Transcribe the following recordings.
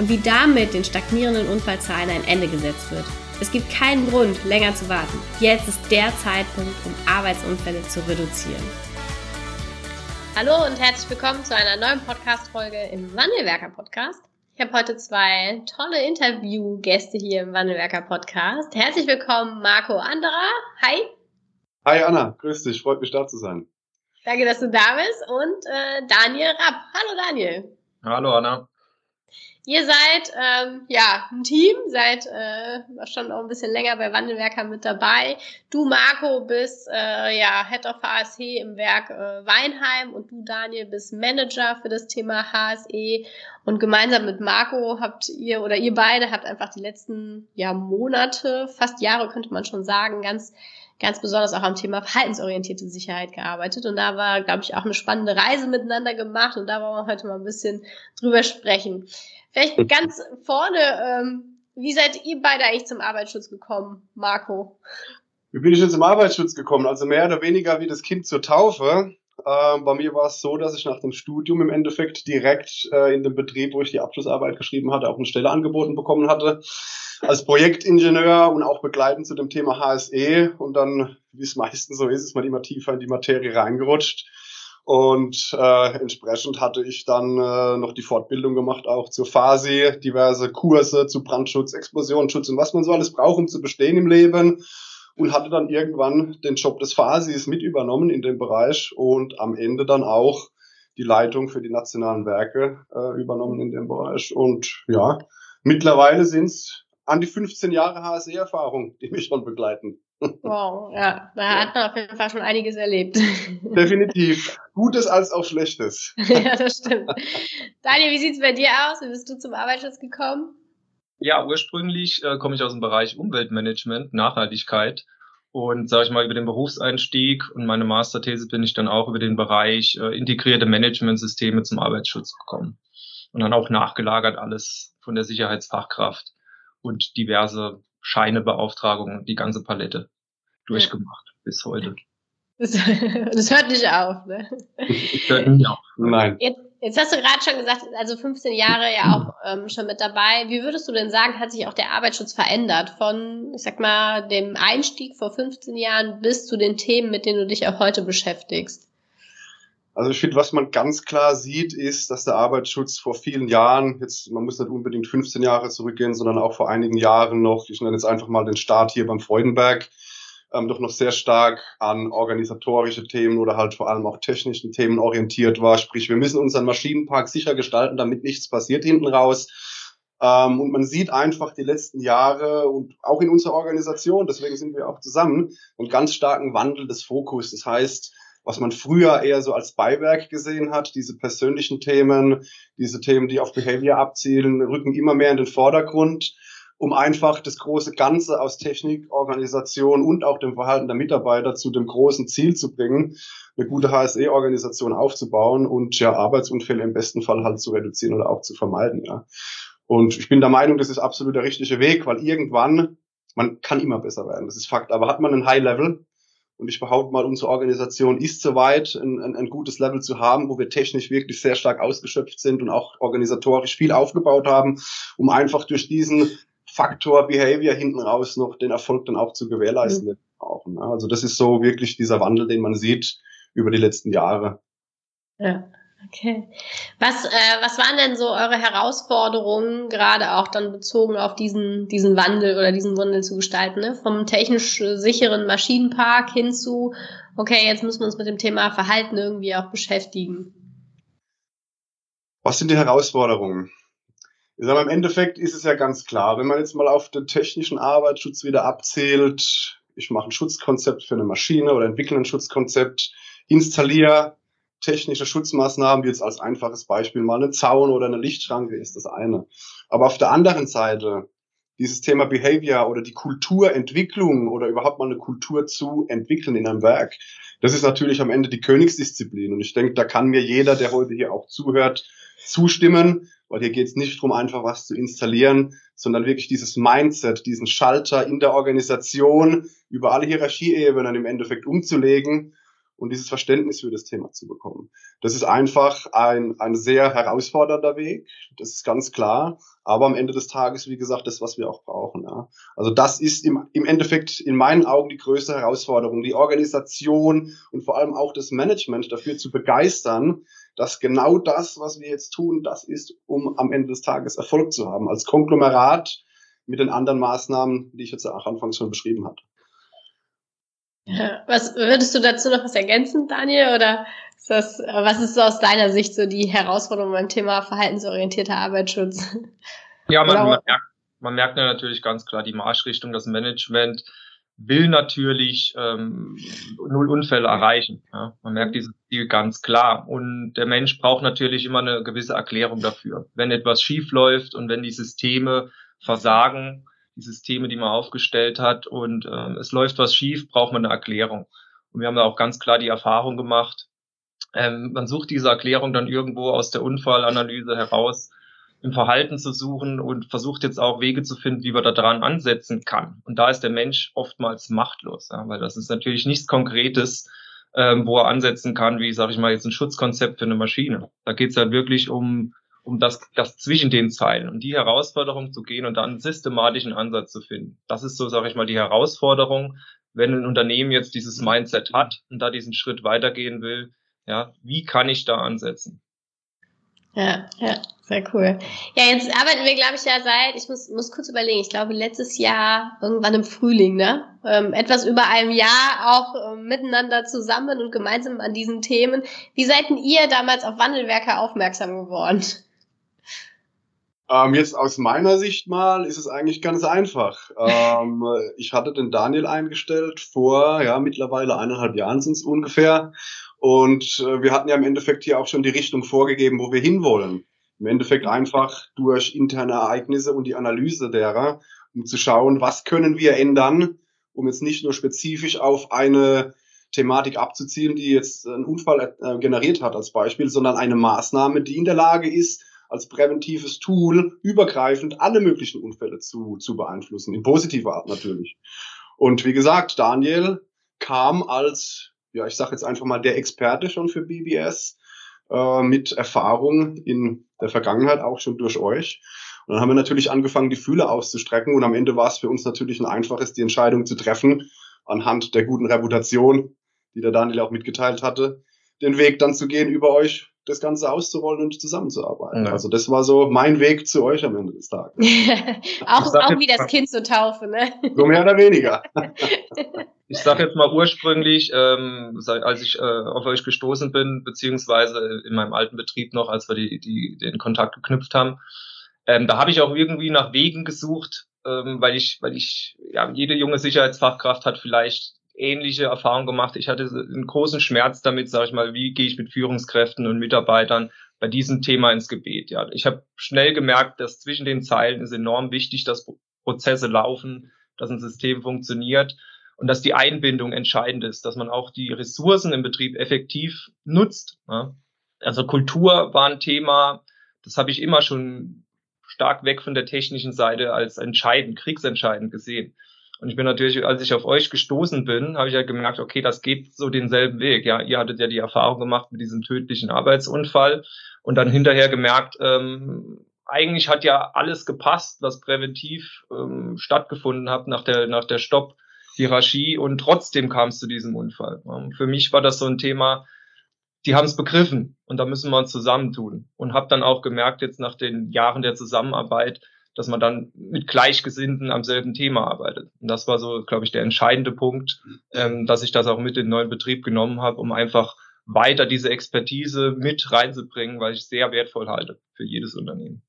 und wie damit den stagnierenden Unfallzahlen ein Ende gesetzt wird. Es gibt keinen Grund, länger zu warten. Jetzt ist der Zeitpunkt, um Arbeitsunfälle zu reduzieren. Hallo und herzlich willkommen zu einer neuen Podcast-Folge im Wandelwerker-Podcast. Ich habe heute zwei tolle Interviewgäste hier im Wandelwerker-Podcast. Herzlich willkommen, Marco Anderer. Hi. Hi Anna, grüß dich, freut mich da zu sein. Danke, dass du da bist. Und äh, Daniel Rapp. Hallo Daniel. Hallo Anna. Ihr seid ähm, ja ein Team, seid äh, schon auch ein bisschen länger bei Wandelwerker mit dabei. Du, Marco, bist äh, ja Head of HSE im Werk äh, Weinheim und du, Daniel, bist Manager für das Thema HSE. Und gemeinsam mit Marco habt ihr oder ihr beide habt einfach die letzten ja, Monate, fast Jahre könnte man schon sagen, ganz ganz besonders auch am Thema verhaltensorientierte Sicherheit gearbeitet. Und da war, glaube ich, auch eine spannende Reise miteinander gemacht. Und da wollen wir heute mal ein bisschen drüber sprechen. Vielleicht ganz vorne, ähm, wie seid ihr beide eigentlich zum Arbeitsschutz gekommen, Marco? Wie bin ich denn zum Arbeitsschutz gekommen? Also mehr oder weniger wie das Kind zur Taufe. Ähm, bei mir war es so, dass ich nach dem Studium im Endeffekt direkt äh, in dem Betrieb, wo ich die Abschlussarbeit geschrieben hatte, auch eine Stelle angeboten bekommen hatte. Als Projektingenieur und auch begleitend zu dem Thema HSE. Und dann, wie es meistens so ist, ist man immer tiefer in die Materie reingerutscht und äh, entsprechend hatte ich dann äh, noch die Fortbildung gemacht, auch zur FASI, diverse Kurse zu Brandschutz, Explosionsschutz und was man so alles braucht, um zu bestehen im Leben. Und hatte dann irgendwann den Job des FASIs mit übernommen in dem Bereich und am Ende dann auch die Leitung für die nationalen Werke äh, übernommen in dem Bereich. Und ja, mittlerweile sind es an die 15 Jahre HSE-Erfahrung, die mich schon begleiten. Wow, ja, da hat man auf jeden Fall schon einiges erlebt. Definitiv. Gutes als auch Schlechtes. ja, das stimmt. Daniel, wie sieht's bei dir aus? Wie bist du zum Arbeitsschutz gekommen? Ja, ursprünglich äh, komme ich aus dem Bereich Umweltmanagement, Nachhaltigkeit. Und sage ich mal, über den Berufseinstieg und meine Masterthese bin ich dann auch über den Bereich äh, integrierte Managementsysteme zum Arbeitsschutz gekommen. Und dann auch nachgelagert alles von der Sicherheitsfachkraft und diverse Scheine, Beauftragungen, die ganze Palette durchgemacht ja. bis heute. Das, das, hört nicht auf, ne? Das hört nicht auf. Nein. Jetzt, jetzt hast du gerade schon gesagt, also 15 Jahre ja auch ähm, schon mit dabei. Wie würdest du denn sagen, hat sich auch der Arbeitsschutz verändert? Von, ich sag mal, dem Einstieg vor 15 Jahren bis zu den Themen, mit denen du dich auch heute beschäftigst? Also ich finde, was man ganz klar sieht, ist, dass der Arbeitsschutz vor vielen Jahren, jetzt man muss nicht unbedingt 15 Jahre zurückgehen, sondern auch vor einigen Jahren noch, ich nenne jetzt einfach mal den Start hier beim Freudenberg, ähm, doch noch sehr stark an organisatorische Themen oder halt vor allem auch technischen Themen orientiert war. Sprich, wir müssen unseren Maschinenpark sicher gestalten, damit nichts passiert hinten raus. Ähm, und man sieht einfach die letzten Jahre und auch in unserer Organisation, deswegen sind wir auch zusammen, einen ganz starken Wandel des Fokus. Das heißt, was man früher eher so als Beiwerk gesehen hat, diese persönlichen Themen, diese Themen, die auf Behavior abzielen, rücken immer mehr in den Vordergrund, um einfach das große Ganze aus Technik, Organisation und auch dem Verhalten der Mitarbeiter zu dem großen Ziel zu bringen, eine gute HSE-Organisation aufzubauen und ja Arbeitsunfälle im besten Fall halt zu reduzieren oder auch zu vermeiden. Ja. Und ich bin der Meinung, das ist absolut der richtige Weg, weil irgendwann man kann immer besser werden. Das ist Fakt. Aber hat man ein High Level, und ich behaupte mal, unsere Organisation ist soweit, ein, ein, ein gutes Level zu haben, wo wir technisch wirklich sehr stark ausgeschöpft sind und auch organisatorisch viel aufgebaut haben, um einfach durch diesen Faktor Behavior hinten raus noch den Erfolg dann auch zu gewährleisten. Mhm. Auch, ne? Also das ist so wirklich dieser Wandel, den man sieht über die letzten Jahre. Ja. Okay. Was, äh, was waren denn so eure Herausforderungen, gerade auch dann bezogen auf diesen, diesen Wandel oder diesen Wandel zu gestalten, ne? Vom technisch sicheren Maschinenpark hin zu, okay, jetzt müssen wir uns mit dem Thema Verhalten irgendwie auch beschäftigen. Was sind die Herausforderungen? Ich sage, im Endeffekt ist es ja ganz klar, wenn man jetzt mal auf den technischen Arbeitsschutz wieder abzählt, ich mache ein Schutzkonzept für eine Maschine oder entwickle ein Schutzkonzept, installiere technische Schutzmaßnahmen, wie jetzt als einfaches Beispiel mal eine Zaun oder eine Lichtschranke ist das eine. Aber auf der anderen Seite dieses Thema Behavior oder die Kulturentwicklung oder überhaupt mal eine Kultur zu entwickeln in einem Werk, das ist natürlich am Ende die Königsdisziplin. Und ich denke, da kann mir jeder, der heute hier auch zuhört, zustimmen, weil hier geht es nicht darum, einfach was zu installieren, sondern wirklich dieses Mindset, diesen Schalter in der Organisation über alle Hierarchieebenen im Endeffekt umzulegen und dieses Verständnis für das Thema zu bekommen. Das ist einfach ein, ein sehr herausfordernder Weg, das ist ganz klar, aber am Ende des Tages, wie gesagt, das, was wir auch brauchen. Ja. Also das ist im, im Endeffekt in meinen Augen die größte Herausforderung, die Organisation und vor allem auch das Management dafür zu begeistern, dass genau das, was wir jetzt tun, das ist, um am Ende des Tages Erfolg zu haben, als Konglomerat mit den anderen Maßnahmen, die ich jetzt auch anfangs schon beschrieben hatte. Was würdest du dazu noch was ergänzen, Daniel? Oder ist das, was ist so aus deiner Sicht so die Herausforderung beim Thema verhaltensorientierter Arbeitsschutz? Ja, man, man, merkt, man merkt ja natürlich ganz klar die Marschrichtung, das Management will natürlich ähm, null Unfälle erreichen. Ja? Man merkt dieses Ziel ganz klar. Und der Mensch braucht natürlich immer eine gewisse Erklärung dafür. Wenn etwas schief läuft und wenn die Systeme versagen, die Systeme, die man aufgestellt hat und ähm, es läuft was schief, braucht man eine Erklärung. Und wir haben da auch ganz klar die Erfahrung gemacht, ähm, man sucht diese Erklärung dann irgendwo aus der Unfallanalyse heraus im Verhalten zu suchen und versucht jetzt auch Wege zu finden, wie man da dran ansetzen kann. Und da ist der Mensch oftmals machtlos, ja, weil das ist natürlich nichts Konkretes, ähm, wo er ansetzen kann, wie, sage ich mal, jetzt ein Schutzkonzept für eine Maschine. Da geht es halt wirklich um um das, das zwischen den Zeilen und die Herausforderung zu gehen und dann einen systematischen Ansatz zu finden. Das ist so, sage ich mal, die Herausforderung, wenn ein Unternehmen jetzt dieses Mindset hat und da diesen Schritt weitergehen will, ja, wie kann ich da ansetzen? Ja, ja, sehr cool. Ja, jetzt arbeiten wir, glaube ich, ja seit, ich muss, muss kurz überlegen, ich glaube letztes Jahr irgendwann im Frühling, ne? Ähm, etwas über einem Jahr auch ähm, miteinander zusammen und gemeinsam an diesen Themen. Wie seid denn ihr damals auf Wandelwerker aufmerksam geworden? Ähm, jetzt aus meiner Sicht mal ist es eigentlich ganz einfach. Ähm, ich hatte den Daniel eingestellt vor, ja, mittlerweile eineinhalb Jahren sind es ungefähr. Und äh, wir hatten ja im Endeffekt hier auch schon die Richtung vorgegeben, wo wir hinwollen. Im Endeffekt einfach durch interne Ereignisse und die Analyse derer, um zu schauen, was können wir ändern, um jetzt nicht nur spezifisch auf eine Thematik abzuzielen, die jetzt einen Unfall äh, generiert hat als Beispiel, sondern eine Maßnahme, die in der Lage ist, als präventives Tool übergreifend alle möglichen Unfälle zu, zu beeinflussen, in positiver Art natürlich. Und wie gesagt, Daniel kam als, ja, ich sage jetzt einfach mal, der Experte schon für BBS äh, mit Erfahrung in der Vergangenheit auch schon durch euch. Und dann haben wir natürlich angefangen, die Fühler auszustrecken und am Ende war es für uns natürlich ein einfaches, die Entscheidung zu treffen, anhand der guten Reputation, die der Daniel auch mitgeteilt hatte, den Weg dann zu gehen über euch das Ganze auszurollen und zusammenzuarbeiten. Ja. Also das war so mein Weg zu euch am Ende des Tages. auch auch wie das Kind zur Taufe, ne? So mehr oder weniger. ich sage jetzt mal ursprünglich, ähm, als ich äh, auf euch gestoßen bin, beziehungsweise in meinem alten Betrieb noch, als wir die, die, den Kontakt geknüpft haben, ähm, da habe ich auch irgendwie nach Wegen gesucht, ähm, weil ich, weil ich, ja, jede junge Sicherheitsfachkraft hat vielleicht ähnliche Erfahrungen gemacht. Ich hatte einen großen Schmerz damit, sage ich mal, wie gehe ich mit Führungskräften und Mitarbeitern bei diesem Thema ins Gebet. Ja, ich habe schnell gemerkt, dass zwischen den Zeilen ist enorm wichtig, dass Prozesse laufen, dass ein System funktioniert und dass die Einbindung entscheidend ist, dass man auch die Ressourcen im Betrieb effektiv nutzt. Ja. Also Kultur war ein Thema, das habe ich immer schon stark weg von der technischen Seite als entscheidend, kriegsentscheidend gesehen. Und ich bin natürlich, als ich auf euch gestoßen bin, habe ich ja gemerkt, okay, das geht so denselben Weg. Ja, ihr hattet ja die Erfahrung gemacht mit diesem tödlichen Arbeitsunfall und dann hinterher gemerkt, ähm, eigentlich hat ja alles gepasst, was präventiv ähm, stattgefunden hat nach der nach der Stopp-Hierarchie und trotzdem kam es zu diesem Unfall. Für mich war das so ein Thema, die haben es begriffen und da müssen wir uns zusammentun und habe dann auch gemerkt jetzt nach den Jahren der Zusammenarbeit, dass man dann mit Gleichgesinnten am selben Thema arbeitet. Und das war so, glaube ich, der entscheidende Punkt, ähm, dass ich das auch mit in den neuen Betrieb genommen habe, um einfach weiter diese Expertise mit reinzubringen, weil ich sehr wertvoll halte für jedes Unternehmen.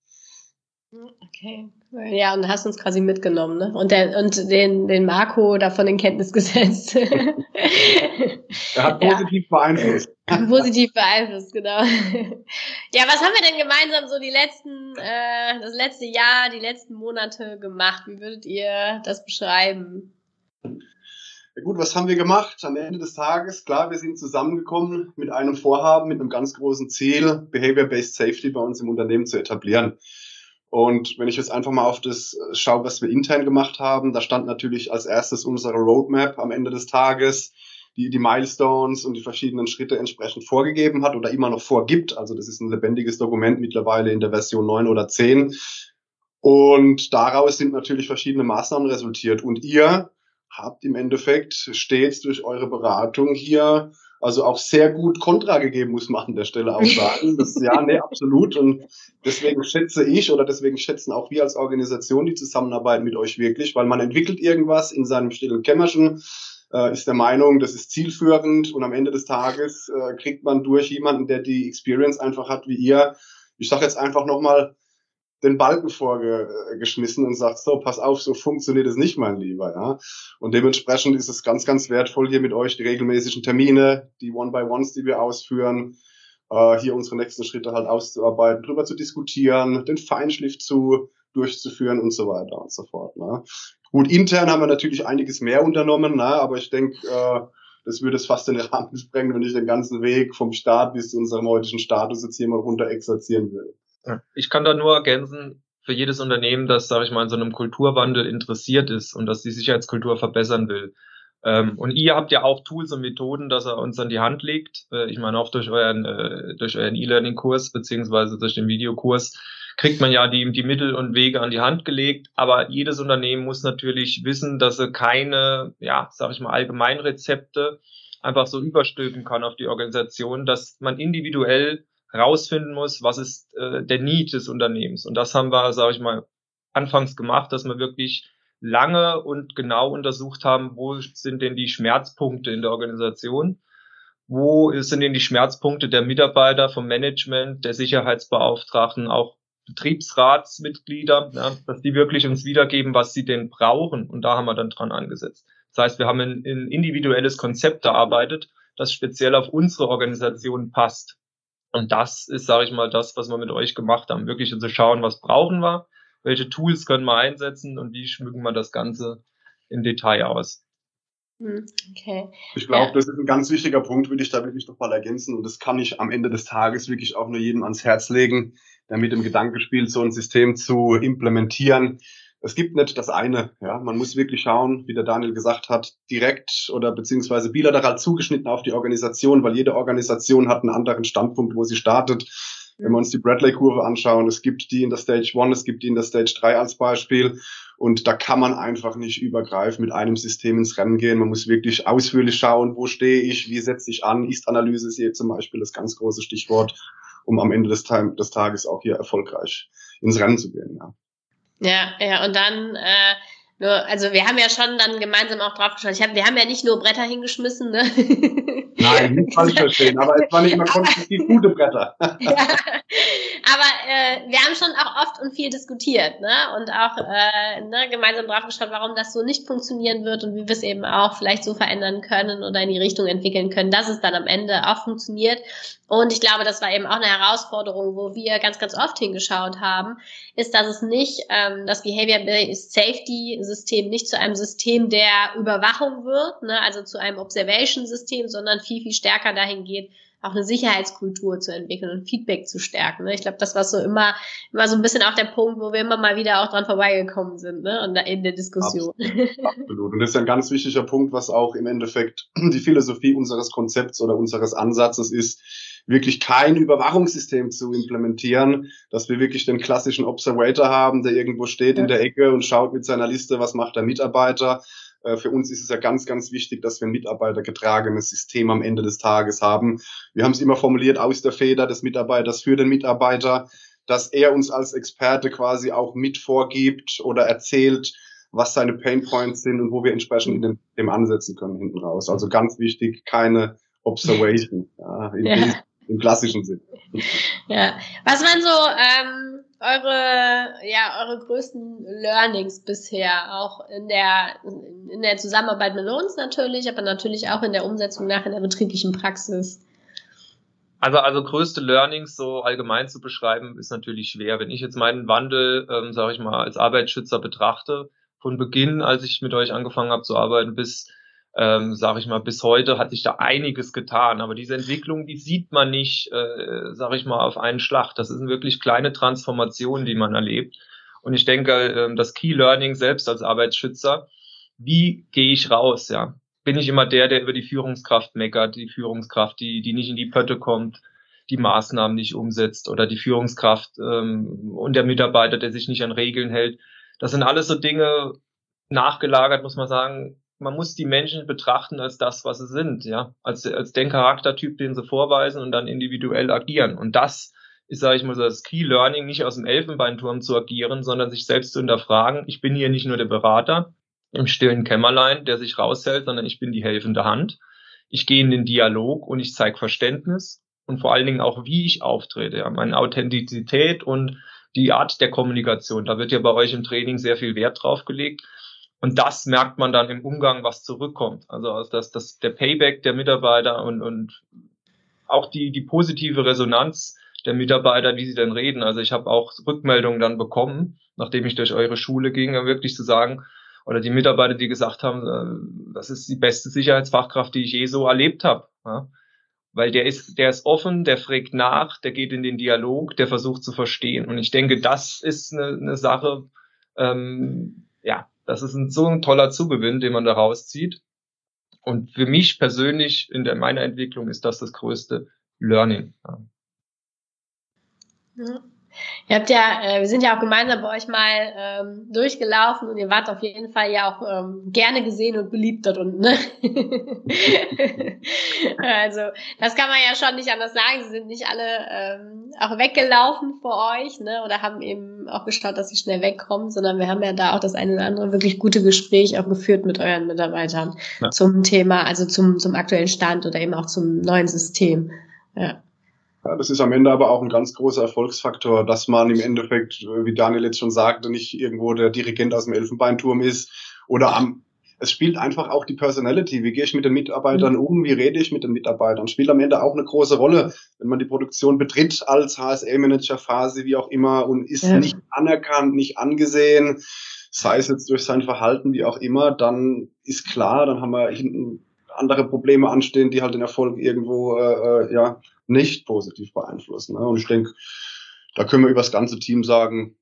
Okay. Ja, und hast uns quasi mitgenommen, ne? Und, der, und den, den Marco davon in Kenntnis gesetzt. er hat positiv ja. beeinflusst. Positiv beeinflusst, genau. Ja, was haben wir denn gemeinsam so die letzten, äh, das letzte Jahr, die letzten Monate gemacht? Wie würdet ihr das beschreiben? Ja gut, was haben wir gemacht? Am Ende des Tages, klar, wir sind zusammengekommen mit einem Vorhaben, mit einem ganz großen Ziel, Behavior-Based Safety bei uns im Unternehmen zu etablieren. Und wenn ich jetzt einfach mal auf das äh, schaue, was wir intern gemacht haben, da stand natürlich als erstes unsere Roadmap am Ende des Tages, die die Milestones und die verschiedenen Schritte entsprechend vorgegeben hat oder immer noch vorgibt. Also das ist ein lebendiges Dokument mittlerweile in der Version 9 oder 10. Und daraus sind natürlich verschiedene Maßnahmen resultiert. Und ihr habt im Endeffekt stets durch eure Beratung hier also auch sehr gut Kontra gegeben, muss man an der Stelle auch sagen. Das, ja, nee, absolut. Und deswegen schätze ich oder deswegen schätzen auch wir als Organisation die Zusammenarbeit mit euch wirklich, weil man entwickelt irgendwas in seinem stillen Kämmerchen, äh, ist der Meinung, das ist zielführend und am Ende des Tages äh, kriegt man durch jemanden, der die Experience einfach hat wie ihr, ich sage jetzt einfach nochmal, den Balken vorgeschmissen und sagt, so, pass auf, so funktioniert es nicht, mein Lieber, ja. Und dementsprechend ist es ganz, ganz wertvoll, hier mit euch die regelmäßigen Termine, die One-by-Ones, die wir ausführen, äh, hier unsere nächsten Schritte halt auszuarbeiten, drüber zu diskutieren, den Feinschliff zu durchzuführen und so weiter und so fort. Ne? Gut, intern haben wir natürlich einiges mehr unternommen, ne? aber ich denke, äh, das würde es fast den Rahmen sprengen, wenn ich den ganzen Weg vom Start bis zu unserem heutigen Status jetzt hier mal runter exerzieren würde. Ich kann da nur ergänzen, für jedes Unternehmen, das, sage ich mal, in so einem Kulturwandel interessiert ist und das die Sicherheitskultur verbessern will. Ähm, und ihr habt ja auch Tools und Methoden, dass er uns an die Hand legt. Äh, ich meine, auch durch euren, äh, durch euren E-Learning-Kurs beziehungsweise durch den Videokurs kriegt man ja die, die Mittel und Wege an die Hand gelegt. Aber jedes Unternehmen muss natürlich wissen, dass er keine, ja, sage ich mal, Allgemeinrezepte einfach so überstülpen kann auf die Organisation, dass man individuell rausfinden muss, was ist äh, der Need des Unternehmens. Und das haben wir, sage ich mal, anfangs gemacht, dass wir wirklich lange und genau untersucht haben, wo sind denn die Schmerzpunkte in der Organisation, wo sind denn die Schmerzpunkte der Mitarbeiter, vom Management, der Sicherheitsbeauftragten, auch Betriebsratsmitglieder, ja, dass die wirklich uns wiedergeben, was sie denn brauchen. Und da haben wir dann dran angesetzt. Das heißt, wir haben ein, ein individuelles Konzept erarbeitet, das speziell auf unsere Organisation passt. Und das ist, sage ich mal, das, was wir mit euch gemacht haben. Wirklich zu schauen, was brauchen wir, welche Tools können wir einsetzen und wie schmücken wir das Ganze im Detail aus. Hm, okay. Ich glaube, ja. das ist ein ganz wichtiger Punkt, würde ich da wirklich noch mal ergänzen. Und das kann ich am Ende des Tages wirklich auch nur jedem ans Herz legen, mit dem Gedanken spielt, so ein System zu implementieren es gibt nicht das eine. Ja, man muss wirklich schauen, wie der Daniel gesagt hat, direkt oder beziehungsweise bilateral zugeschnitten auf die Organisation, weil jede Organisation hat einen anderen Standpunkt, wo sie startet. Wenn wir uns die Bradley-Kurve anschauen, es gibt die in der Stage 1, es gibt die in der Stage 3 als Beispiel. Und da kann man einfach nicht übergreifend mit einem System ins Rennen gehen. Man muss wirklich ausführlich schauen, wo stehe ich, wie setze ich an. Ist-Analyse ist hier zum Beispiel das ganz große Stichwort, um am Ende des, des Tages auch hier erfolgreich ins Rennen zu gehen. Ja. Ja, ja, und dann, äh, nur, also wir haben ja schon dann gemeinsam auch drauf geschaut. Ich hab, wir haben ja nicht nur Bretter hingeschmissen, ne? Nein, nicht falsch verstehen, aber es waren nicht immer konstruktiv gute Bretter. ja, aber äh, wir haben schon auch oft und viel diskutiert, ne? Und auch äh, ne, gemeinsam drauf geschaut, warum das so nicht funktionieren wird und wie wir es eben auch vielleicht so verändern können oder in die Richtung entwickeln können, dass es dann am Ende auch funktioniert. Und ich glaube, das war eben auch eine Herausforderung, wo wir ganz, ganz oft hingeschaut haben, ist, dass es nicht ähm, das Behavior-Based Safety-System nicht zu einem System der Überwachung wird, ne? also zu einem Observation-System, sondern viel, viel stärker dahin geht, auch eine Sicherheitskultur zu entwickeln und Feedback zu stärken. Ne? Ich glaube, das war so immer, immer so ein bisschen auch der Punkt, wo wir immer mal wieder auch dran vorbeigekommen sind, ne? Und in der Diskussion. Absolut. Absolut. Und das ist ein ganz wichtiger Punkt, was auch im Endeffekt die Philosophie unseres Konzepts oder unseres Ansatzes ist, wirklich kein Überwachungssystem zu implementieren, dass wir wirklich den klassischen Observator haben, der irgendwo steht ja. in der Ecke und schaut mit seiner Liste, was macht der Mitarbeiter, für uns ist es ja ganz, ganz wichtig, dass wir ein mitarbeitergetragenes System am Ende des Tages haben. Wir haben es immer formuliert aus der Feder des Mitarbeiters für den Mitarbeiter, dass er uns als Experte quasi auch mit vorgibt oder erzählt, was seine Pain Points sind und wo wir entsprechend in dem, dem ansetzen können hinten raus. Also ganz wichtig, keine Observation ja, in ja. Im klassischen Sinn. Ja, was man so ähm, eure, ja, eure größten Learnings bisher? Auch in der, in der Zusammenarbeit mit uns natürlich, aber natürlich auch in der Umsetzung nach in der betrieblichen Praxis. Also, also größte Learnings so allgemein zu beschreiben, ist natürlich schwer. Wenn ich jetzt meinen Wandel, ähm, sage ich mal, als Arbeitsschützer betrachte, von Beginn, als ich mit euch angefangen habe zu arbeiten, bis ähm, sage ich mal, bis heute hat sich da einiges getan. Aber diese Entwicklung, die sieht man nicht, äh, sage ich mal, auf einen Schlag. Das sind wirklich kleine Transformationen, die man erlebt. Und ich denke, äh, das Key Learning selbst als Arbeitsschützer, wie gehe ich raus, ja? Bin ich immer der, der über die Führungskraft meckert, die Führungskraft, die, die nicht in die Pötte kommt, die Maßnahmen nicht umsetzt oder die Führungskraft ähm, und der Mitarbeiter, der sich nicht an Regeln hält. Das sind alles so Dinge, nachgelagert, muss man sagen, man muss die Menschen betrachten als das, was sie sind, ja, als, als den Charaktertyp, den sie vorweisen und dann individuell agieren. Und das ist, sage ich mal, so das Key Learning, nicht aus dem Elfenbeinturm zu agieren, sondern sich selbst zu hinterfragen. Ich bin hier nicht nur der Berater im stillen Kämmerlein, der sich raushält, sondern ich bin die helfende Hand. Ich gehe in den Dialog und ich zeige Verständnis und vor allen Dingen auch, wie ich auftrete, ja, meine Authentizität und die Art der Kommunikation. Da wird ja bei euch im Training sehr viel Wert drauf gelegt. Und das merkt man dann im Umgang, was zurückkommt. Also dass das, der Payback der Mitarbeiter und, und auch die, die positive Resonanz der Mitarbeiter, wie sie dann reden. Also ich habe auch Rückmeldungen dann bekommen, nachdem ich durch eure Schule ging, wirklich zu sagen, oder die Mitarbeiter, die gesagt haben, äh, das ist die beste Sicherheitsfachkraft, die ich je so erlebt habe. Ja? Weil der ist, der ist offen, der fragt nach, der geht in den Dialog, der versucht zu verstehen. Und ich denke, das ist eine, eine Sache, ähm, ja, das ist ein, so ein toller Zugewinn, den man da rauszieht. Und für mich persönlich in der, meiner Entwicklung ist das das größte Learning. Ja. Ihr habt ja, äh, wir sind ja auch gemeinsam bei euch mal ähm, durchgelaufen und ihr wart auf jeden Fall ja auch ähm, gerne gesehen und beliebt dort unten. Ne? also das kann man ja schon nicht anders sagen. Sie sind nicht alle ähm, auch weggelaufen vor euch, ne? Oder haben eben auch geschaut, dass sie schnell wegkommen, sondern wir haben ja da auch das eine oder andere wirklich gute Gespräch auch geführt mit euren Mitarbeitern ja. zum Thema, also zum zum aktuellen Stand oder eben auch zum neuen System. Ja. Ja, das ist am Ende aber auch ein ganz großer Erfolgsfaktor, dass man im Endeffekt, wie Daniel jetzt schon sagte, nicht irgendwo der Dirigent aus dem Elfenbeinturm ist oder am es spielt einfach auch die Personality. Wie gehe ich mit den Mitarbeitern um? Wie rede ich mit den Mitarbeitern? Spielt am Ende auch eine große Rolle, wenn man die Produktion betritt als HSL-Manager, Phase, wie auch immer, und ist ja. nicht anerkannt, nicht angesehen, sei es jetzt durch sein Verhalten, wie auch immer, dann ist klar, dann haben wir hinten andere Probleme anstehen, die halt den Erfolg irgendwo äh, äh ja nicht positiv beeinflussen. Ne? Und ich denke, da können wir über das ganze Team sagen,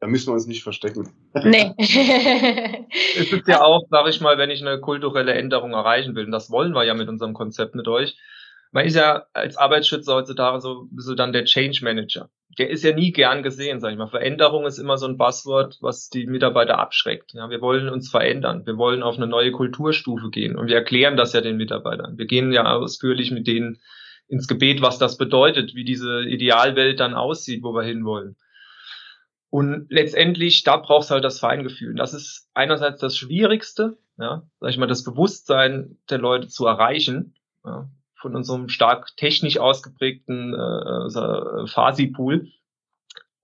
da müssen wir uns nicht verstecken. Nee. es ist ja auch, sage ich mal, wenn ich eine kulturelle Änderung erreichen will, und das wollen wir ja mit unserem Konzept mit euch, man ist ja als Arbeitsschützer heutzutage so bisschen dann der Change Manager. Der ist ja nie gern gesehen, sag ich mal. Veränderung ist immer so ein Buzzword, was die Mitarbeiter abschreckt. Ja, wir wollen uns verändern. Wir wollen auf eine neue Kulturstufe gehen. Und wir erklären das ja den Mitarbeitern. Wir gehen ja ausführlich mit denen ins Gebet, was das bedeutet, wie diese Idealwelt dann aussieht, wo wir hinwollen. Und letztendlich, da brauchst du halt das Feingefühl. Das ist einerseits das Schwierigste, ja, sag ich mal, das Bewusstsein der Leute zu erreichen, ja, von unserem stark technisch ausgeprägten äh, Fasi-Pool.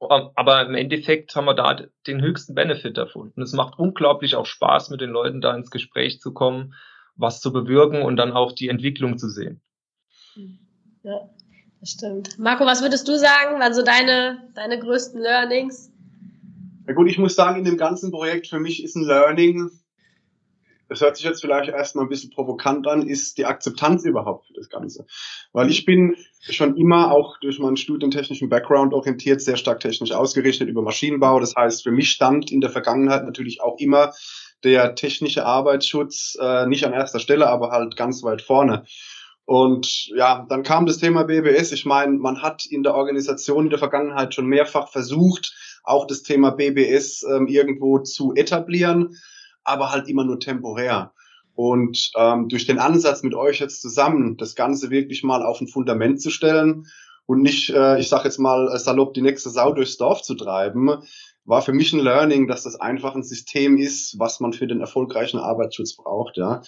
Aber im Endeffekt haben wir da den höchsten Benefit davon. Und es macht unglaublich auch Spaß, mit den Leuten da ins Gespräch zu kommen, was zu bewirken und dann auch die Entwicklung zu sehen. Mhm. Ja, das stimmt. Marco, was würdest du sagen, waren so deine, deine größten Learnings? Ja gut, ich muss sagen, in dem ganzen Projekt für mich ist ein Learning, das hört sich jetzt vielleicht erstmal ein bisschen provokant an, ist die Akzeptanz überhaupt für das Ganze. Weil ich bin schon immer auch durch meinen studientechnischen Background orientiert, sehr stark technisch ausgerichtet über Maschinenbau. Das heißt, für mich stand in der Vergangenheit natürlich auch immer der technische Arbeitsschutz äh, nicht an erster Stelle, aber halt ganz weit vorne. Und ja, dann kam das Thema BBS. Ich meine, man hat in der Organisation in der Vergangenheit schon mehrfach versucht, auch das Thema BBS ähm, irgendwo zu etablieren, aber halt immer nur temporär. Und ähm, durch den Ansatz mit euch jetzt zusammen, das Ganze wirklich mal auf ein Fundament zu stellen und nicht, äh, ich sage jetzt mal salopp, die nächste Sau durchs Dorf zu treiben, war für mich ein Learning, dass das einfach ein System ist, was man für den erfolgreichen Arbeitsschutz braucht. Ja.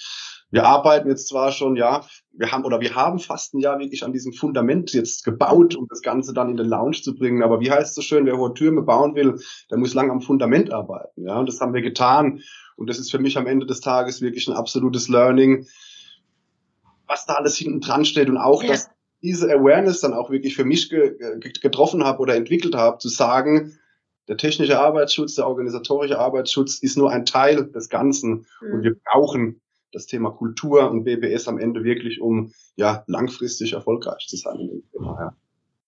Wir arbeiten jetzt zwar schon, ja, wir haben oder wir haben fast ein Jahr wirklich an diesem Fundament jetzt gebaut, um das Ganze dann in den Lounge zu bringen. Aber wie heißt es so schön, wer hohe Türme bauen will, der muss lang am Fundament arbeiten. Ja, und das haben wir getan. Und das ist für mich am Ende des Tages wirklich ein absolutes Learning, was da alles hinten dran steht und auch, ja. dass diese Awareness dann auch wirklich für mich ge getroffen habe oder entwickelt habe, zu sagen, der technische Arbeitsschutz, der organisatorische Arbeitsschutz ist nur ein Teil des Ganzen mhm. und wir brauchen das Thema Kultur und BBS am Ende wirklich, um ja langfristig erfolgreich zu sein in dem Thema. Ja.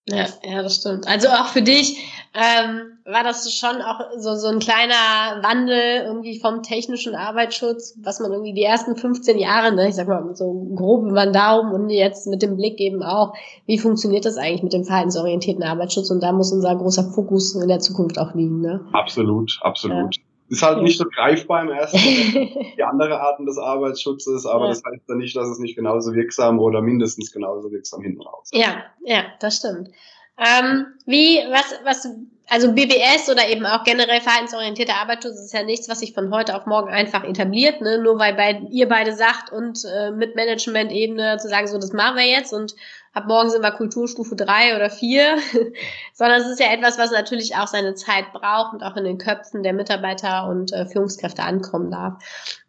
Ja, ja, das stimmt. Also auch für dich ähm, war das schon auch so, so ein kleiner Wandel irgendwie vom technischen Arbeitsschutz, was man irgendwie die ersten 15 Jahre, ne, ich sag mal so grob über den Daumen und jetzt mit dem Blick eben auch, wie funktioniert das eigentlich mit dem verhaltensorientierten Arbeitsschutz und da muss unser großer Fokus in der Zukunft auch liegen. Ne? Absolut, absolut. Ja. Ist halt nicht so greifbar im ersten die andere Arten des Arbeitsschutzes, aber ja. das heißt dann nicht, dass es nicht genauso wirksam oder mindestens genauso wirksam hinten raus. Ja, ja, das stimmt. Ähm, wie, was, was, also BBS oder eben auch generell verhaltensorientierter Arbeitsschutz ist ja nichts, was sich von heute auf morgen einfach etabliert, ne? Nur weil bei, ihr beide sagt und äh, mit Management-Ebene zu sagen, so das machen wir jetzt und ab morgen sind wir Kulturstufe drei oder vier, sondern es ist ja etwas, was natürlich auch seine Zeit braucht und auch in den Köpfen der Mitarbeiter und äh, Führungskräfte ankommen darf.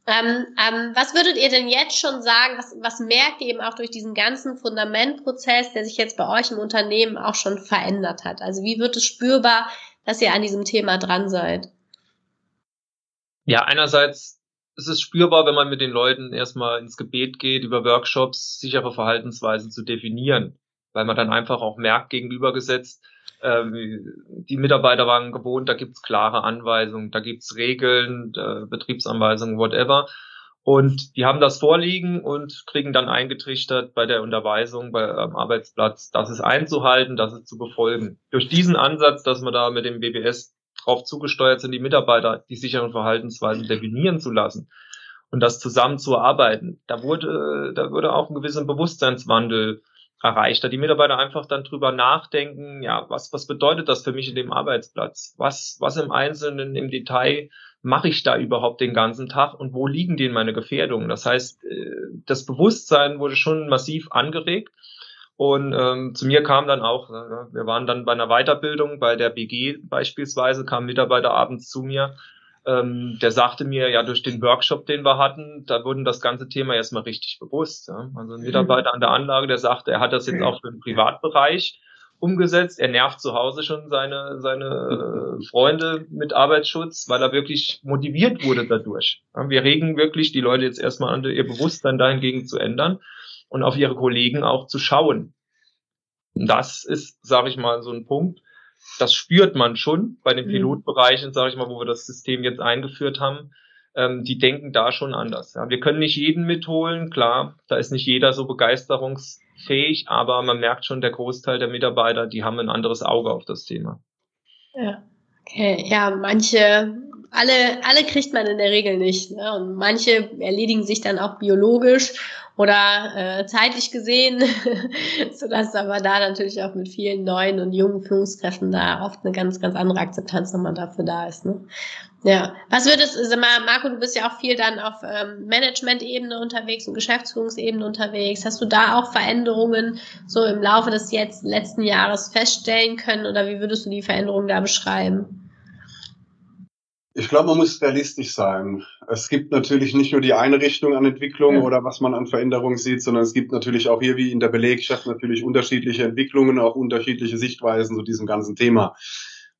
Ähm, ähm, was würdet ihr denn jetzt schon sagen, was, was merkt ihr eben auch durch diesen ganzen Fundamentprozess, der sich jetzt bei euch im Unternehmen auch schon verändert hat? Also wie wird es spürbar, dass ihr an diesem Thema dran seid? Ja, einerseits es ist spürbar, wenn man mit den Leuten erstmal ins Gebet geht, über Workshops sichere Verhaltensweisen zu definieren, weil man dann einfach auch merkt, gegenübergesetzt, die Mitarbeiter waren gewohnt, da gibt's klare Anweisungen, da gibt's Regeln, äh, Betriebsanweisungen, whatever. Und die haben das vorliegen und kriegen dann eingetrichtert bei der Unterweisung bei, am Arbeitsplatz, das ist einzuhalten, das ist zu befolgen. Durch diesen Ansatz, dass man da mit dem BBS darauf zugesteuert sind, die Mitarbeiter die sicheren Verhaltensweisen definieren zu lassen und das zusammen zu erarbeiten. Da wurde, da wurde auch ein gewisser Bewusstseinswandel erreicht, da die Mitarbeiter einfach dann drüber nachdenken, ja, was, was bedeutet das für mich in dem Arbeitsplatz? Was, was im Einzelnen, im Detail mache ich da überhaupt den ganzen Tag und wo liegen denn meine Gefährdungen? Das heißt, äh, das Bewusstsein wurde schon massiv angeregt und ähm, zu mir kam dann auch, äh, wir waren dann bei einer Weiterbildung, bei der BG beispielsweise, kam ein Mitarbeiter abends zu mir, ähm, der sagte mir, ja, durch den Workshop, den wir hatten, da wurden das ganze Thema erstmal richtig bewusst. Ja. Also ein Mitarbeiter an der Anlage, der sagte, er hat das jetzt auch für den Privatbereich umgesetzt. Er nervt zu Hause schon seine, seine äh, Freunde mit Arbeitsschutz, weil er wirklich motiviert wurde dadurch. Ja, wir regen wirklich die Leute jetzt erstmal an, ihr Bewusstsein dahingegen zu ändern und auf ihre Kollegen auch zu schauen. Und das ist, sage ich mal, so ein Punkt, das spürt man schon bei den mhm. Pilotbereichen, sage ich mal, wo wir das System jetzt eingeführt haben. Ähm, die denken da schon anders. Ja. Wir können nicht jeden mitholen, klar, da ist nicht jeder so begeisterungsfähig, aber man merkt schon, der Großteil der Mitarbeiter, die haben ein anderes Auge auf das Thema. Ja, okay. ja, manche alle, alle kriegt man in der Regel nicht. Ne? Und manche erledigen sich dann auch biologisch oder äh, zeitlich gesehen, sodass aber da natürlich auch mit vielen neuen und jungen Führungskräften da oft eine ganz, ganz andere Akzeptanz nochmal dafür da ist. Ne? Ja, was würdest du, sag mal, Marco, du bist ja auch viel dann auf ähm, Management-Ebene unterwegs und Geschäftsführungsebene unterwegs. Hast du da auch Veränderungen so im Laufe des jetzt letzten Jahres feststellen können oder wie würdest du die Veränderungen da beschreiben? Ich glaube, man muss realistisch sein. Es gibt natürlich nicht nur die eine Richtung an Entwicklung ja. oder was man an Veränderungen sieht, sondern es gibt natürlich auch hier wie in der Belegschaft natürlich unterschiedliche Entwicklungen, auch unterschiedliche Sichtweisen zu diesem ganzen Thema.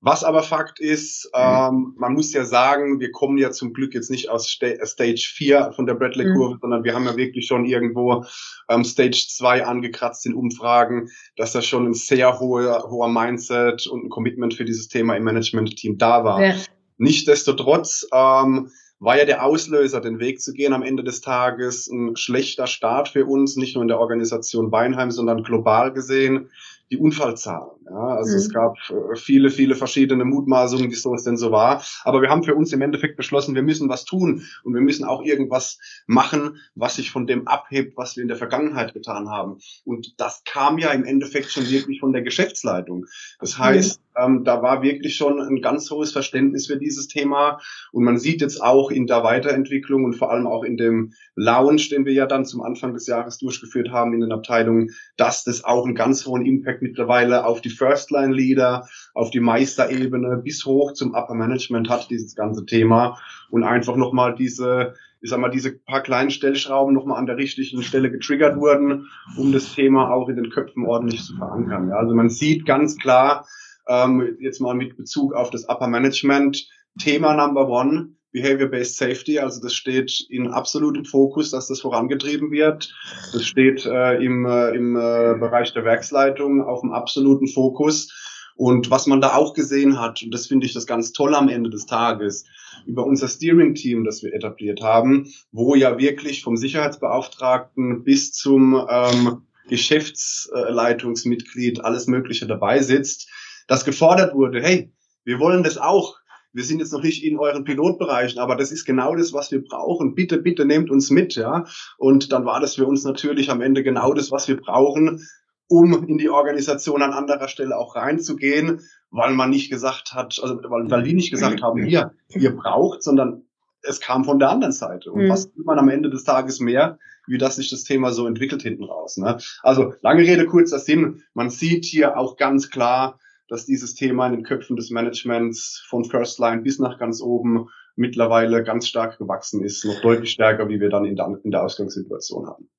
Was aber Fakt ist, mhm. ähm, man muss ja sagen, wir kommen ja zum Glück jetzt nicht aus St Stage 4 von der Bradley-Kurve, mhm. sondern wir haben ja wirklich schon irgendwo ähm, Stage 2 angekratzt in Umfragen, dass da schon ein sehr hoher, hoher Mindset und ein Commitment für dieses Thema im Management-Team da war. Ja. Nichtsdestotrotz ähm, war ja der Auslöser, den Weg zu gehen am Ende des Tages, ein schlechter Start für uns, nicht nur in der Organisation Weinheim, sondern global gesehen, die Unfallzahlen. Ja, also mhm. es gab äh, viele, viele verschiedene Mutmaßungen, wieso es denn so war. Aber wir haben für uns im Endeffekt beschlossen, wir müssen was tun und wir müssen auch irgendwas machen, was sich von dem abhebt, was wir in der Vergangenheit getan haben. Und das kam ja im Endeffekt schon wirklich von der Geschäftsleitung. Das heißt, mhm. ähm, da war wirklich schon ein ganz hohes Verständnis für dieses Thema. Und man sieht jetzt auch in der Weiterentwicklung und vor allem auch in dem Lounge, den wir ja dann zum Anfang des Jahres durchgeführt haben in den Abteilungen, dass das auch einen ganz hohen Impact mittlerweile auf die First-Line-Leader, auf die Meisterebene bis hoch zum Upper Management hat, dieses ganze Thema. Und einfach nochmal diese, ich sag mal, diese paar kleinen Stellschrauben nochmal an der richtigen Stelle getriggert wurden, um das Thema auch in den Köpfen ordentlich zu verankern. Ja, also man sieht ganz klar, ähm, jetzt mal mit Bezug auf das Upper Management, Thema Number One, Behavior-Based Safety, also das steht in absolutem Fokus, dass das vorangetrieben wird. Das steht äh, im, äh, im äh, Bereich der Werksleitung auf dem absoluten Fokus. Und was man da auch gesehen hat, und das finde ich das ganz toll am Ende des Tages, über unser Steering-Team, das wir etabliert haben, wo ja wirklich vom Sicherheitsbeauftragten bis zum ähm, Geschäftsleitungsmitglied alles Mögliche dabei sitzt, dass gefordert wurde, hey, wir wollen das auch wir sind jetzt noch nicht in euren Pilotbereichen, aber das ist genau das, was wir brauchen. Bitte, bitte nehmt uns mit, ja. Und dann war das für uns natürlich am Ende genau das, was wir brauchen, um in die Organisation an anderer Stelle auch reinzugehen, weil man nicht gesagt hat, also weil, weil die nicht gesagt haben, hier, ihr braucht, sondern es kam von der anderen Seite. Und mhm. was tut man am Ende des Tages mehr, wie das sich das Thema so entwickelt hinten raus. Ne? Also lange Rede, kurzer Sinn. Man sieht hier auch ganz klar, dass dieses Thema in den Köpfen des Managements von First Line bis nach ganz oben mittlerweile ganz stark gewachsen ist, noch deutlich stärker, wie wir dann in der, in der Ausgangssituation haben.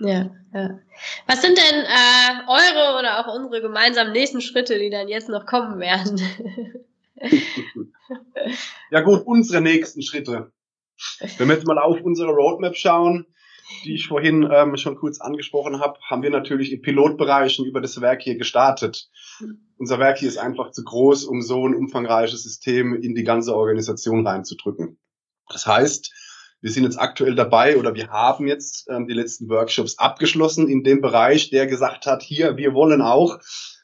Ja, ja. Was sind denn äh, eure oder auch unsere gemeinsamen nächsten Schritte, die dann jetzt noch kommen werden? ja gut, unsere nächsten Schritte. Wenn wir jetzt mal auf unsere Roadmap schauen, die ich vorhin ähm, schon kurz angesprochen habe, haben wir natürlich in Pilotbereichen über das Werk hier gestartet. Unser Werk hier ist einfach zu groß, um so ein umfangreiches System in die ganze Organisation reinzudrücken. Das heißt, wir sind jetzt aktuell dabei oder wir haben jetzt ähm, die letzten Workshops abgeschlossen in dem Bereich, der gesagt hat, hier, wir wollen auch.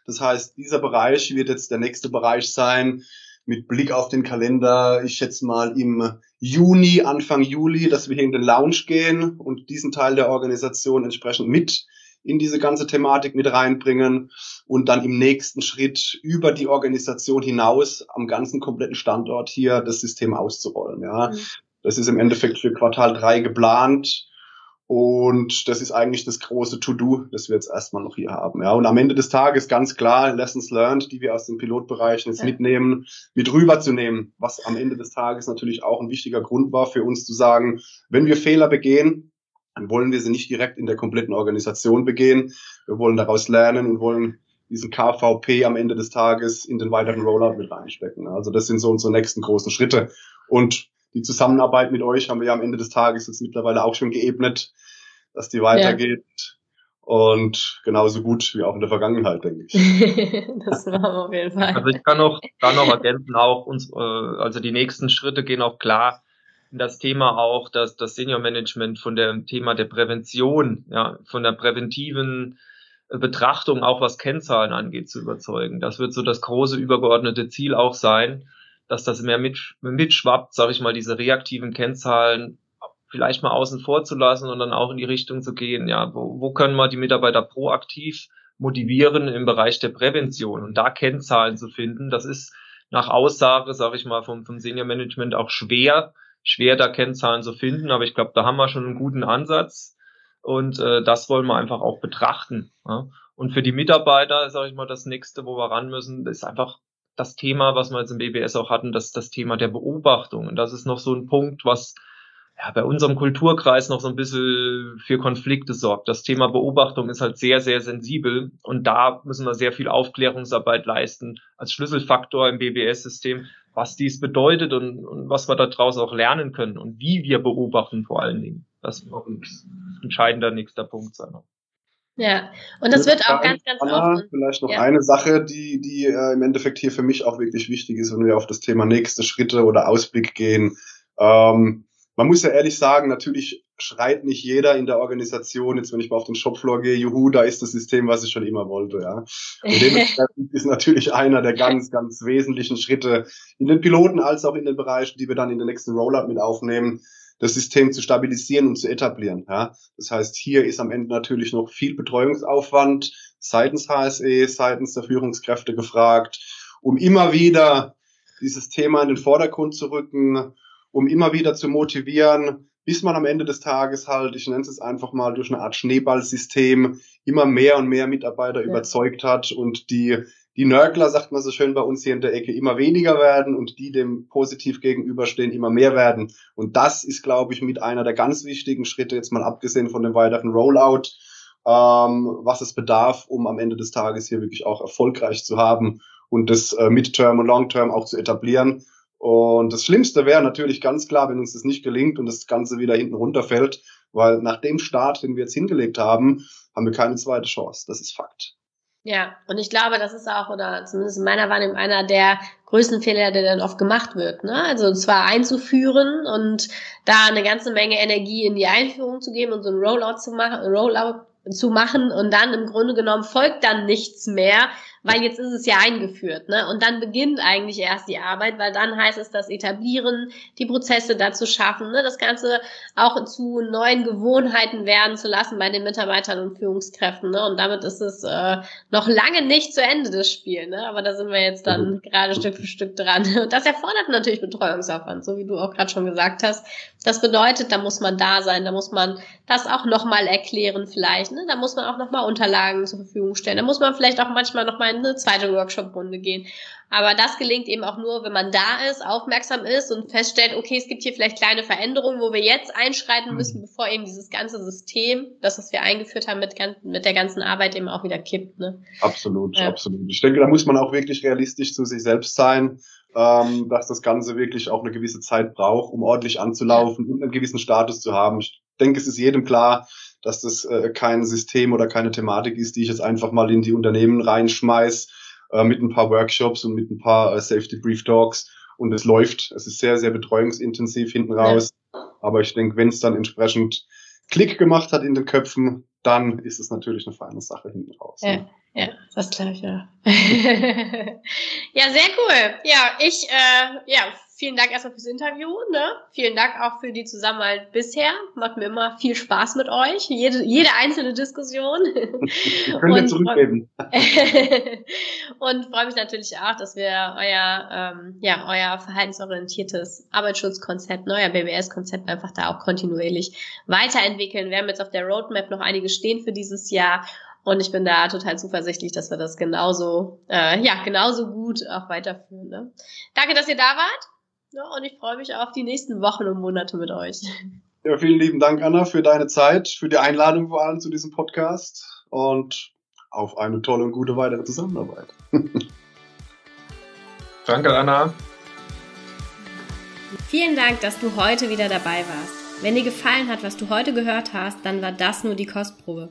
Das heißt, dieser Bereich wird jetzt der nächste Bereich sein, mit Blick auf den Kalender, ich schätze mal im Juni, Anfang Juli, dass wir hier in den Lounge gehen und diesen Teil der Organisation entsprechend mit in diese ganze Thematik mit reinbringen und dann im nächsten Schritt über die Organisation hinaus am ganzen kompletten Standort hier das System auszurollen. Ja, mhm. das ist im Endeffekt für Quartal drei geplant und das ist eigentlich das große To-Do, das wir jetzt erstmal noch hier haben. Ja, und am Ende des Tages ganz klar Lessons learned, die wir aus den Pilotbereichen jetzt ja. mitnehmen, mit rüberzunehmen, was am Ende des Tages natürlich auch ein wichtiger Grund war für uns zu sagen, wenn wir Fehler begehen, dann wollen wir sie nicht direkt in der kompletten Organisation begehen. Wir wollen daraus lernen und wollen diesen KVP am Ende des Tages in den weiteren Rollout mit reinstecken. Also das sind so unsere nächsten großen Schritte. Und die Zusammenarbeit mit euch haben wir ja am Ende des Tages jetzt mittlerweile auch schon geebnet, dass die weitergeht. Ja. Und genauso gut wie auch in der Vergangenheit, denke ich. das machen wir auf jeden Fall. Also ich kann auch da noch ergänzen, auch uns, äh, also die nächsten Schritte gehen auch klar in das Thema auch, dass das Senior Management von dem Thema der Prävention, ja, von der präventiven Betrachtung, auch was Kennzahlen angeht, zu überzeugen. Das wird so das große übergeordnete Ziel auch sein dass das mehr mit, mitschwappt, sage ich mal, diese reaktiven Kennzahlen vielleicht mal außen vor zu lassen und dann auch in die Richtung zu gehen, ja, wo, wo können wir die Mitarbeiter proaktiv motivieren im Bereich der Prävention und da Kennzahlen zu finden, das ist nach Aussage, sage ich mal, vom, vom Senior Management auch schwer, schwer da Kennzahlen zu finden, aber ich glaube, da haben wir schon einen guten Ansatz und äh, das wollen wir einfach auch betrachten. Ja. Und für die Mitarbeiter, sage ich mal, das nächste, wo wir ran müssen, ist einfach das Thema, was wir jetzt im BBS auch hatten, das, das Thema der Beobachtung. Und das ist noch so ein Punkt, was ja, bei unserem Kulturkreis noch so ein bisschen für Konflikte sorgt. Das Thema Beobachtung ist halt sehr, sehr sensibel und da müssen wir sehr viel Aufklärungsarbeit leisten als Schlüsselfaktor im BBS-System, was dies bedeutet und, und was wir daraus auch lernen können und wie wir beobachten vor allen Dingen. Das wird ein entscheidender nächster Punkt sein. Ja, und das wird auch ganz, ganz Anna, oft. Vielleicht noch ja. eine Sache, die, die äh, im Endeffekt hier für mich auch wirklich wichtig ist, wenn wir auf das Thema nächste Schritte oder Ausblick gehen. Ähm, man muss ja ehrlich sagen, natürlich schreit nicht jeder in der Organisation, jetzt wenn ich mal auf den Shopfloor gehe, juhu, da ist das System, was ich schon immer wollte, ja. Und dementsprechend ist natürlich einer der ganz, ganz wesentlichen Schritte in den Piloten als auch in den Bereichen, die wir dann in den nächsten Rollout mit aufnehmen, das System zu stabilisieren und zu etablieren, ja. Das heißt, hier ist am Ende natürlich noch viel Betreuungsaufwand seitens HSE, seitens der Führungskräfte gefragt, um immer wieder dieses Thema in den Vordergrund zu rücken, um immer wieder zu motivieren, bis man am Ende des Tages halt, ich nenne es einfach mal durch eine Art Schneeballsystem, immer mehr und mehr Mitarbeiter ja. überzeugt hat und die, die Nörgler, sagt man so schön bei uns hier in der Ecke, immer weniger werden und die dem positiv gegenüberstehen, immer mehr werden. Und das ist, glaube ich, mit einer der ganz wichtigen Schritte, jetzt mal abgesehen von dem weiteren Rollout, ähm, was es bedarf, um am Ende des Tages hier wirklich auch erfolgreich zu haben und das äh, Midterm und Longterm auch zu etablieren. Und das Schlimmste wäre natürlich ganz klar, wenn uns das nicht gelingt und das Ganze wieder hinten runterfällt, weil nach dem Start, den wir jetzt hingelegt haben, haben wir keine zweite Chance. Das ist Fakt. Ja, und ich glaube, das ist auch, oder zumindest in meiner Wahrnehmung, einer der größten Fehler, der dann oft gemacht wird. Ne? Also zwar einzuführen und da eine ganze Menge Energie in die Einführung zu geben und so ein Rollout zu machen, Rollout zu machen und dann im Grunde genommen folgt dann nichts mehr, weil jetzt ist es ja eingeführt, ne? Und dann beginnt eigentlich erst die Arbeit, weil dann heißt es das Etablieren, die Prozesse dazu schaffen, ne? das Ganze auch zu neuen Gewohnheiten werden zu lassen bei den Mitarbeitern und Führungskräften, ne? Und damit ist es äh, noch lange nicht zu Ende des Spiels, ne? Aber da sind wir jetzt dann mhm. gerade Stück für Stück dran. Und das erfordert natürlich Betreuungsaufwand, so wie du auch gerade schon gesagt hast. Das bedeutet, da muss man da sein, da muss man das auch nochmal erklären vielleicht, ne? Da muss man auch nochmal Unterlagen zur Verfügung stellen. Da muss man vielleicht auch manchmal nochmal in eine zweite Workshop-Runde gehen. Aber das gelingt eben auch nur, wenn man da ist, aufmerksam ist und feststellt, okay, es gibt hier vielleicht kleine Veränderungen, wo wir jetzt einschreiten mhm. müssen, bevor eben dieses ganze System, das, was wir eingeführt haben, mit, mit der ganzen Arbeit eben auch wieder kippt. Ne? Absolut, ja. absolut. Ich denke, da muss man auch wirklich realistisch zu sich selbst sein. Ähm, dass das Ganze wirklich auch eine gewisse Zeit braucht, um ordentlich anzulaufen und einen gewissen Status zu haben. Ich denke, es ist jedem klar, dass das äh, kein System oder keine Thematik ist, die ich jetzt einfach mal in die Unternehmen reinschmeiß äh, mit ein paar Workshops und mit ein paar äh, Safety Brief Talks und es läuft. Es ist sehr, sehr betreuungsintensiv hinten raus. Ja. Aber ich denke, wenn es dann entsprechend Klick gemacht hat in den Köpfen, dann ist es natürlich eine feine Sache hinten raus. Ja. Ne? Ja, das glaube ich, ja. ja, sehr cool. Ja, ich, äh, ja, vielen Dank erstmal fürs Interview. Ne? Vielen Dank auch für die Zusammenarbeit bisher. Macht mir immer viel Spaß mit euch. Jede, jede einzelne Diskussion. Können wir zurückgeben. und freue mich natürlich auch, dass wir euer, ähm, ja, euer verhaltensorientiertes Arbeitsschutzkonzept, euer BBS-Konzept einfach da auch kontinuierlich weiterentwickeln. Wir haben jetzt auf der Roadmap noch einige stehen für dieses Jahr. Und ich bin da total zuversichtlich, dass wir das genauso, äh, ja, genauso gut auch weiterführen. Ne? Danke, dass ihr da wart. Ja, und ich freue mich auf die nächsten Wochen und Monate mit euch. Ja, vielen lieben Dank, Anna, für deine Zeit, für die Einladung vor allem zu diesem Podcast und auf eine tolle und gute weitere Zusammenarbeit. Danke, Anna. Vielen Dank, dass du heute wieder dabei warst. Wenn dir gefallen hat, was du heute gehört hast, dann war das nur die Kostprobe.